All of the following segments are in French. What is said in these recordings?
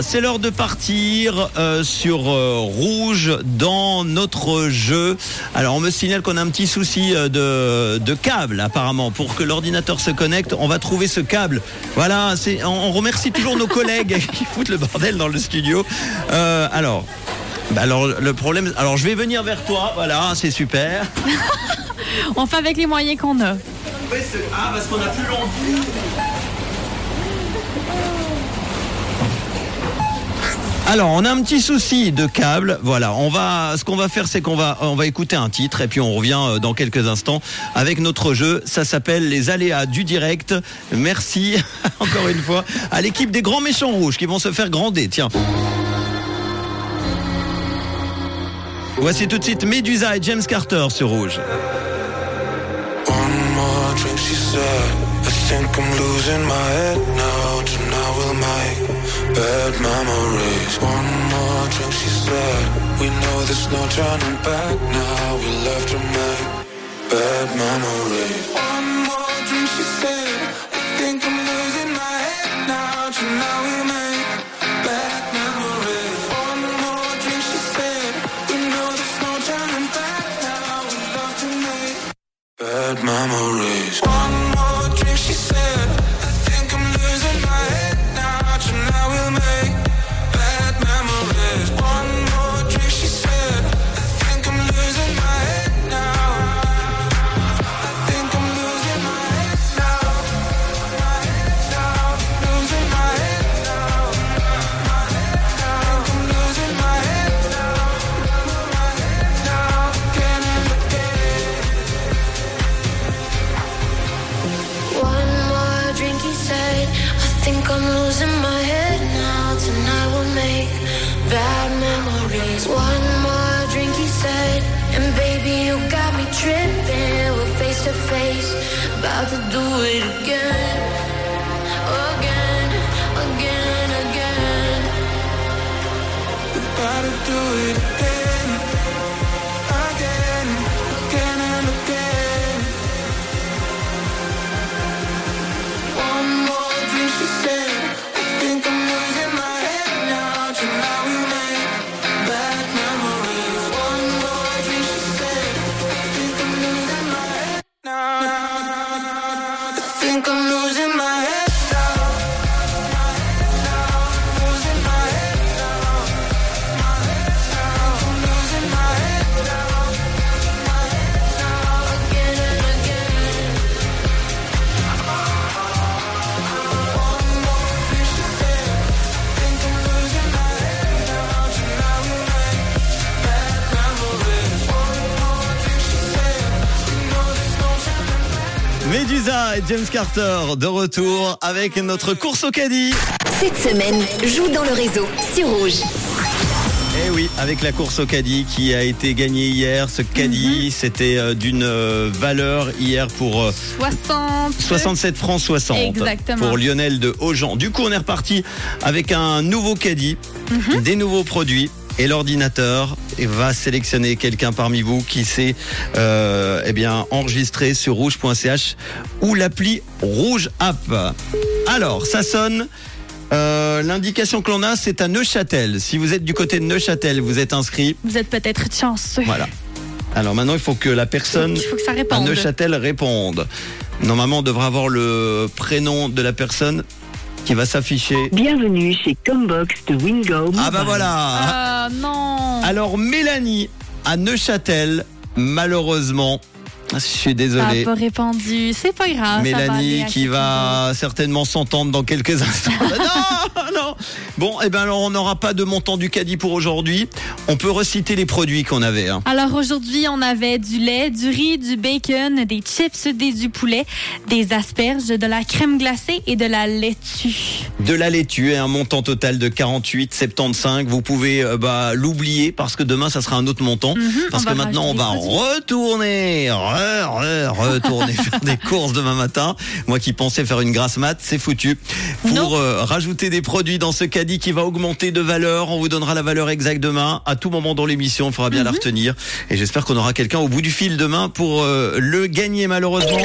Voilà, c'est l'heure de partir euh, sur euh, rouge dans notre jeu. Alors on me signale qu'on a un petit souci euh, de, de câble apparemment pour que l'ordinateur se connecte. On va trouver ce câble. Voilà, on, on remercie toujours nos collègues qui foutent le bordel dans le studio. Alors. bah alors le problème, alors je vais venir vers toi, voilà, c'est super. On fait avec les moyens qu'on a. Ah parce qu'on a plus l'envie. Alors, on a un petit souci de câble. Voilà, on va, ce qu'on va faire, c'est qu'on va, on va écouter un titre et puis on revient euh, dans quelques instants avec notre jeu. Ça s'appelle les aléas du direct. Merci encore une fois à l'équipe des grands méchants rouges qui vont se faire grander. Tiens. Voici tout de suite Medusa et James Carter sur rouge. Said. I think I'm losing my head now. Tonight we'll make bad memories. One more drink, she said. We know there's no turning back now. We love to make bad memories. Think I'm losing my head now. Tonight we'll make bad memories. One more drink, he said. And baby, you got me tripping. We're face to face, about to do it again. Again, again, again. Gotta do it again, Medusa et James Carter de retour avec notre course au caddie. Cette semaine, joue dans le réseau sur Rouge. Eh oui, avec la course au caddie qui a été gagnée hier. Ce caddie, c'était euh, d'une euh, valeur hier pour euh, 60. 67 francs 60 Exactement. pour Lionel de Aujan. Du coup, on est reparti avec un nouveau caddie, Mhm. des nouveaux produits. Et l'ordinateur va sélectionner quelqu'un parmi vous qui s'est euh, eh bien enregistré sur rouge.ch ou l'appli Rouge App. Alors, ça sonne. Euh, L'indication que l'on a, c'est à Neuchâtel. Si vous êtes du côté de Neuchâtel, vous êtes inscrit. Vous êtes peut-être chanceux. Voilà. Alors maintenant, il faut que la personne Il faut que ça à. Neuchâtel réponde. Normalement, on devrait avoir le prénom de la personne qui va s'afficher. Bienvenue chez Combox de Wingo. Ah bah voilà. Ah non. Alors Mélanie à Neuchâtel, malheureusement, je suis Ça désolé. a pas répondu. C'est pas grave. ça va Mélanie qui va certainement s'entendre dans quelques instants. non, Bon, eh ben alors on n'aura pas de montant du caddie pour aujourd'hui. On peut reciter les produits qu'on avait. hein. Alors aujourd'hui, on avait du lait, du riz, du bacon, des chips, des du poulet, des asperges, de la crème glacée et de la laitue. De la laitue et un montant total de 48,75. Vous pouvez euh, bah, l'oublier parce que demain ça sera un autre montant. parce Mhm, on que maintenant on va retourner, re- re- retourner faire des courses demain matin. Moi qui pensais faire une grasse mat, c'est foutu. Pour euh, rajouter des produits dans ce caddie qui va augmenter de valeur, on vous donnera la valeur exacte demain. À tout moment dans l'émission, il faudra bien Mhm. la retenir. Et j'espère qu'on aura quelqu'un au bout du fil demain pour euh, le gagner malheureusement.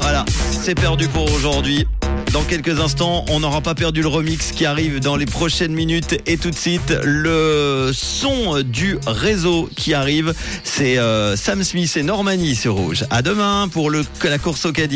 Voilà, c'est perdu pour aujourd'hui. dans quelques instants. On n'aura pas perdu le remix qui arrive dans les prochaines minutes. Et tout de suite, le son du réseau qui arrive. C'est euh, Sam Smith et Normani sur Rouge. À demain pour le, la course au caddie.